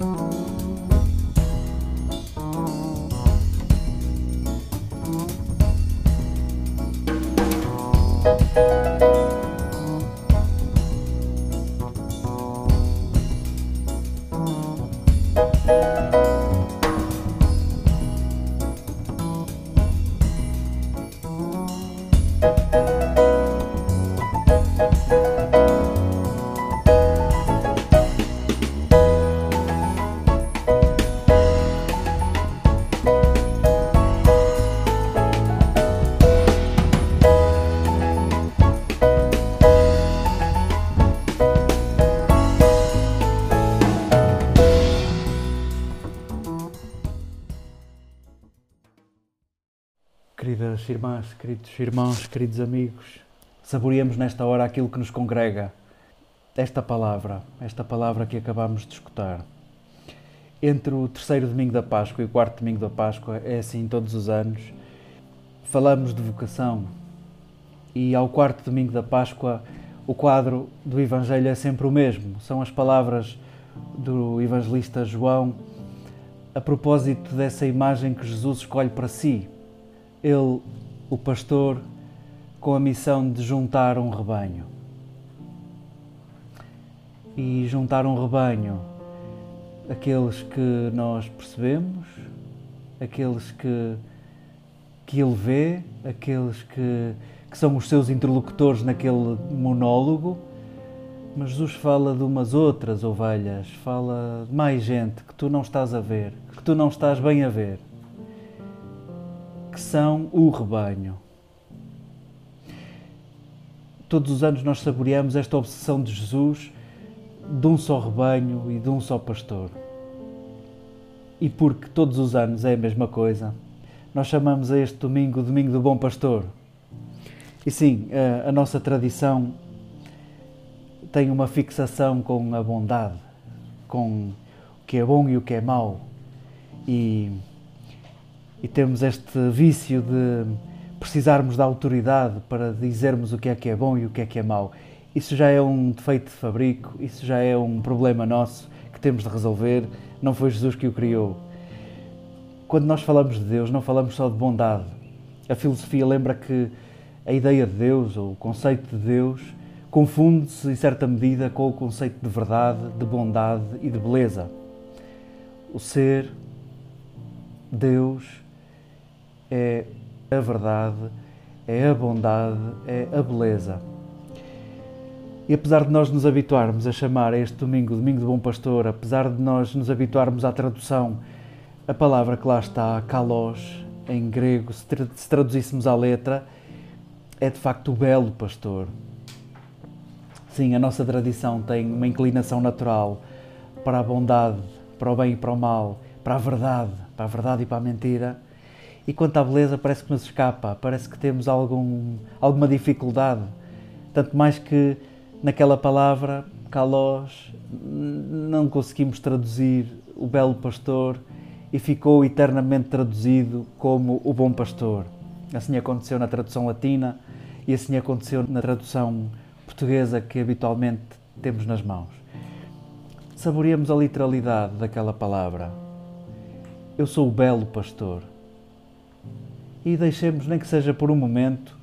oh Queridas irmãs, queridos irmãos, queridos amigos, saboreamos nesta hora aquilo que nos congrega, esta palavra, esta palavra que acabamos de escutar. Entre o terceiro domingo da Páscoa e o quarto domingo da Páscoa, é assim todos os anos, falamos de vocação e ao quarto domingo da Páscoa o quadro do Evangelho é sempre o mesmo. São as palavras do evangelista João a propósito dessa imagem que Jesus escolhe para si. Ele, o pastor, com a missão de juntar um rebanho. E juntar um rebanho, aqueles que nós percebemos, aqueles que, que ele vê, aqueles que, que são os seus interlocutores naquele monólogo, mas Jesus fala de umas outras ovelhas, fala de mais gente que tu não estás a ver, que tu não estás bem a ver, que são o rebanho. Todos os anos nós saboreamos esta obsessão de Jesus de um só rebanho e de um só pastor. E porque todos os anos é a mesma coisa, nós chamamos a este domingo o Domingo do Bom Pastor. E sim, a, a nossa tradição tem uma fixação com a bondade, com o que é bom e o que é mau. E, e temos este vício de precisarmos da autoridade para dizermos o que é que é bom e o que é que é mau. Isso já é um defeito de fabrico, isso já é um problema nosso que temos de resolver. Não foi Jesus que o criou. Quando nós falamos de Deus, não falamos só de bondade. A filosofia lembra que a ideia de Deus, ou o conceito de Deus, confunde-se em certa medida com o conceito de verdade, de bondade e de beleza. O ser, Deus, é a verdade, é a bondade, é a beleza. E apesar de nós nos habituarmos a chamar este domingo Domingo do Bom Pastor, apesar de nós nos habituarmos à tradução, a palavra que lá está, kalos, em grego, se traduzíssemos à letra, é de facto o belo pastor. Sim, a nossa tradição tem uma inclinação natural para a bondade, para o bem e para o mal, para a verdade, para a verdade e para a mentira. E quanto à beleza, parece que nos escapa, parece que temos algum, alguma dificuldade. Tanto mais que naquela palavra, kalos, não conseguimos traduzir o belo pastor e ficou eternamente traduzido como o bom pastor. Assim aconteceu na tradução latina e assim aconteceu na tradução portuguesa que habitualmente temos nas mãos. Saboreamos a literalidade daquela palavra. Eu sou o belo pastor. E deixemos, nem que seja por um momento,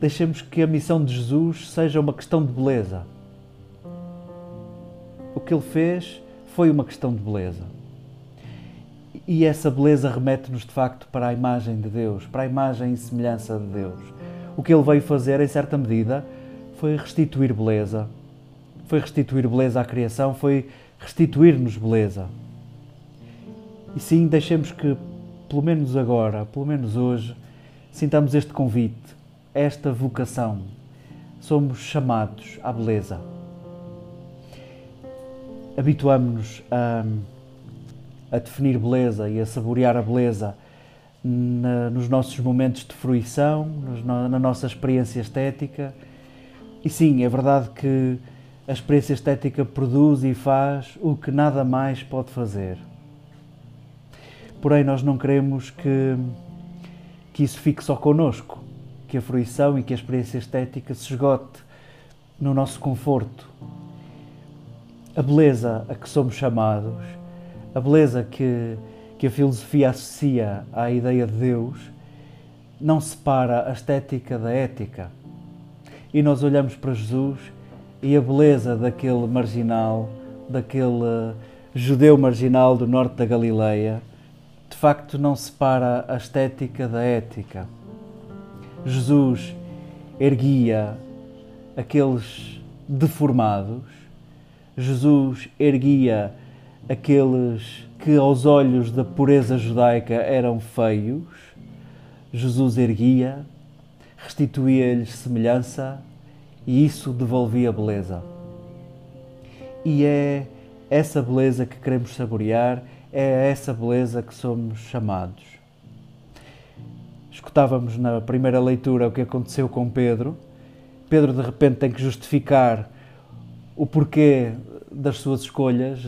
deixemos que a missão de Jesus seja uma questão de beleza. O que ele fez foi uma questão de beleza. E essa beleza remete-nos de facto para a imagem de Deus, para a imagem e semelhança de Deus. O que ele veio fazer, em certa medida, foi restituir beleza. Foi restituir beleza à criação, foi restituir-nos beleza. E sim, deixemos que, pelo menos agora, pelo menos hoje, sintamos este convite, esta vocação. Somos chamados à beleza. Habituamos-nos a, a definir beleza e a saborear a beleza na, nos nossos momentos de fruição, nos, na, na nossa experiência estética e sim, é verdade que a experiência estética produz e faz o que nada mais pode fazer. Porém, nós não queremos que, que isso fique só connosco, que a fruição e que a experiência estética se esgote no nosso conforto. a beleza a que somos chamados, a beleza que, que a filosofia associa à ideia de Deus, não separa a estética da ética. E nós olhamos para Jesus e a beleza daquele marginal, daquele judeu marginal do norte da Galileia, de facto não separa a estética da ética. Jesus erguia aqueles deformados, Jesus erguia aqueles que aos olhos da pureza judaica eram feios, Jesus erguia, restituía-lhes semelhança e isso devolvia beleza. E é essa beleza que queremos saborear, é essa beleza que somos chamados. Escutávamos na primeira leitura o que aconteceu com Pedro. Pedro de repente tem que justificar o porquê das suas escolhas,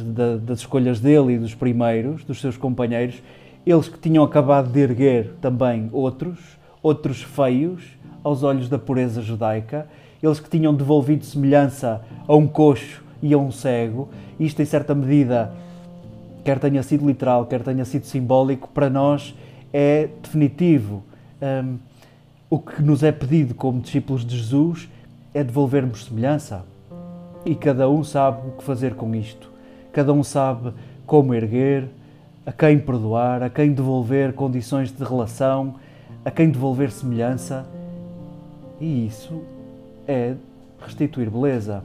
das escolhas dele e dos primeiros, dos seus companheiros, eles que tinham acabado de erguer também outros, outros feios aos olhos da pureza judaica, eles que tinham devolvido semelhança a um coxo e a um cego. Isto, em certa medida, quer tenha sido literal, quer tenha sido simbólico, para nós é definitivo. Um, o que nos é pedido como discípulos de Jesus é devolvermos semelhança. E cada um sabe o que fazer com isto. Cada um sabe como erguer, a quem perdoar, a quem devolver condições de relação, a quem devolver semelhança. E isso é restituir beleza.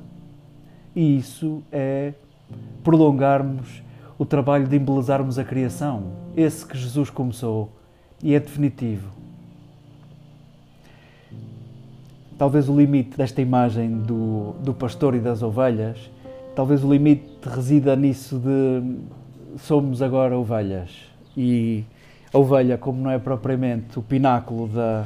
E isso é prolongarmos o trabalho de embelezarmos a criação, esse que Jesus começou e é definitivo. Talvez o limite desta imagem do, do pastor e das ovelhas, talvez o limite resida nisso de somos agora ovelhas e a ovelha, como não é propriamente o pináculo da,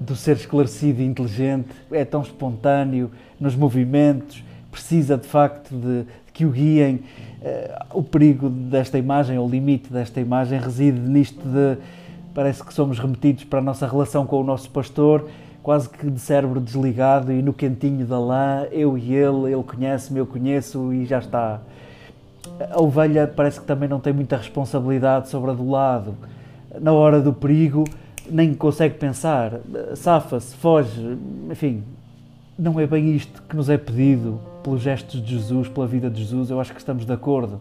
do ser esclarecido e inteligente, é tão espontâneo nos movimentos, precisa de facto de, que o guiem. Uh, o perigo desta imagem, o limite desta imagem, reside nisto de parece que somos remetidos para a nossa relação com o nosso pastor, quase que de cérebro desligado e no cantinho da lã, eu e ele, ele conhece-me, eu conheço e já está. A ovelha parece que também não tem muita responsabilidade sobre a do lado. Na hora do perigo, nem consegue pensar, safa-se, foge, enfim, não é bem isto que nos é pedido pelos gestos de Jesus, pela vida de Jesus, eu acho que estamos de acordo.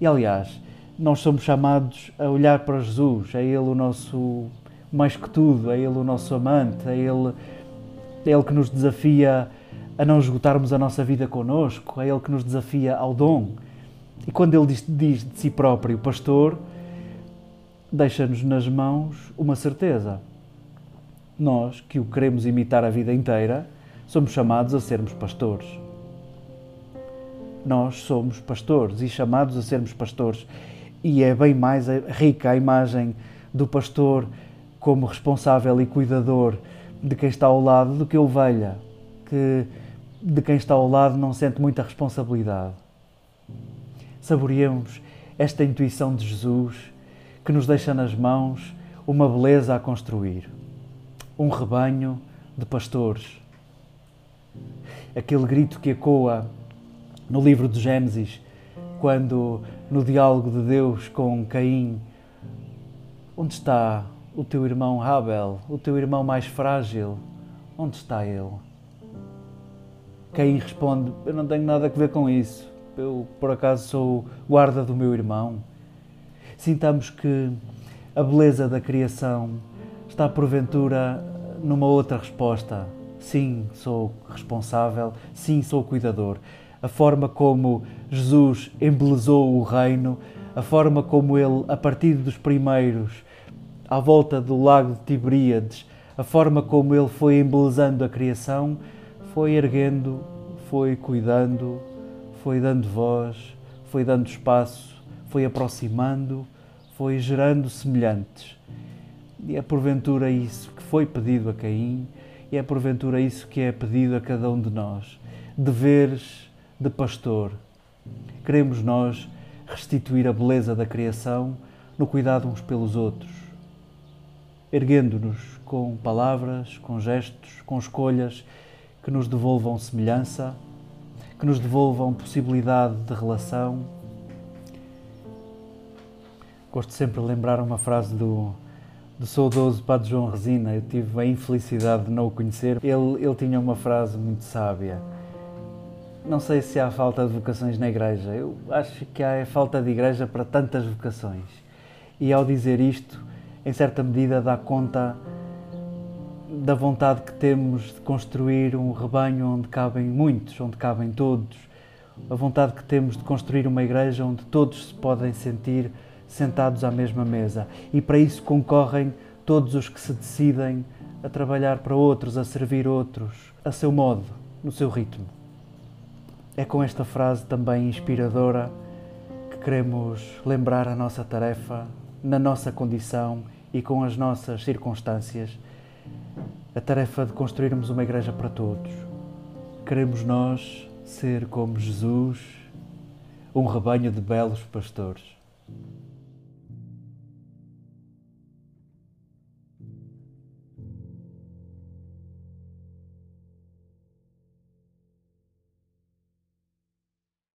E aliás, nós somos chamados a olhar para Jesus, é Ele o nosso, mais que tudo, é Ele o nosso amante, é Ele, é Ele que nos desafia a não esgotarmos a nossa vida connosco, é Ele que nos desafia ao dom. E quando Ele diz, diz de si próprio, pastor, deixa-nos nas mãos uma certeza. Nós, que o queremos imitar a vida inteira, somos chamados a sermos pastores. Nós somos pastores e chamados a sermos pastores. E é bem mais rica a imagem do pastor como responsável e cuidador de quem está ao lado do que a ovelha, que de quem está ao lado não sente muita responsabilidade. Saboreemos esta intuição de Jesus que nos deixa nas mãos uma beleza a construir. Um rebanho de pastores. Aquele grito que ecoa no livro de Gênesis, quando no diálogo de Deus com Caim, onde está o teu irmão Abel, o teu irmão mais frágil? Onde está ele? Caim responde: Eu não tenho nada a ver com isso. Eu, por acaso, sou guarda do meu irmão sintamos que a beleza da criação está porventura numa outra resposta. Sim, sou responsável, sim, sou cuidador. A forma como Jesus embelezou o reino, a forma como ele, a partir dos primeiros, à volta do lago de Tiberíades, a forma como ele foi embelezando a criação, foi erguendo, foi cuidando, foi dando voz, foi dando espaço, foi aproximando, foi gerando semelhantes. E é porventura isso que foi pedido a Caim, e é porventura isso que é pedido a cada um de nós. Deveres de pastor. Queremos nós restituir a beleza da criação no cuidado uns pelos outros, erguendo-nos com palavras, com gestos, com escolhas que nos devolvam semelhança, que nos devolvam possibilidade de relação. Gosto sempre de lembrar uma frase do, do saudoso Padre João Resina, eu tive a infelicidade de não o conhecer. Ele, ele tinha uma frase muito sábia. Não sei se há falta de vocações na igreja, eu acho que há falta de igreja para tantas vocações. E ao dizer isto, em certa medida, dá conta da vontade que temos de construir um rebanho onde cabem muitos, onde cabem todos, a vontade que temos de construir uma igreja onde todos se podem sentir sentados à mesma mesa. E para isso concorrem todos os que se decidem a trabalhar para outros, a servir outros, a seu modo, no seu ritmo. É com esta frase também inspiradora que queremos lembrar a nossa tarefa, na nossa condição e com as nossas circunstâncias, a tarefa de construirmos uma igreja para todos. Queremos nós ser como Jesus, um rebanho de belos pastores.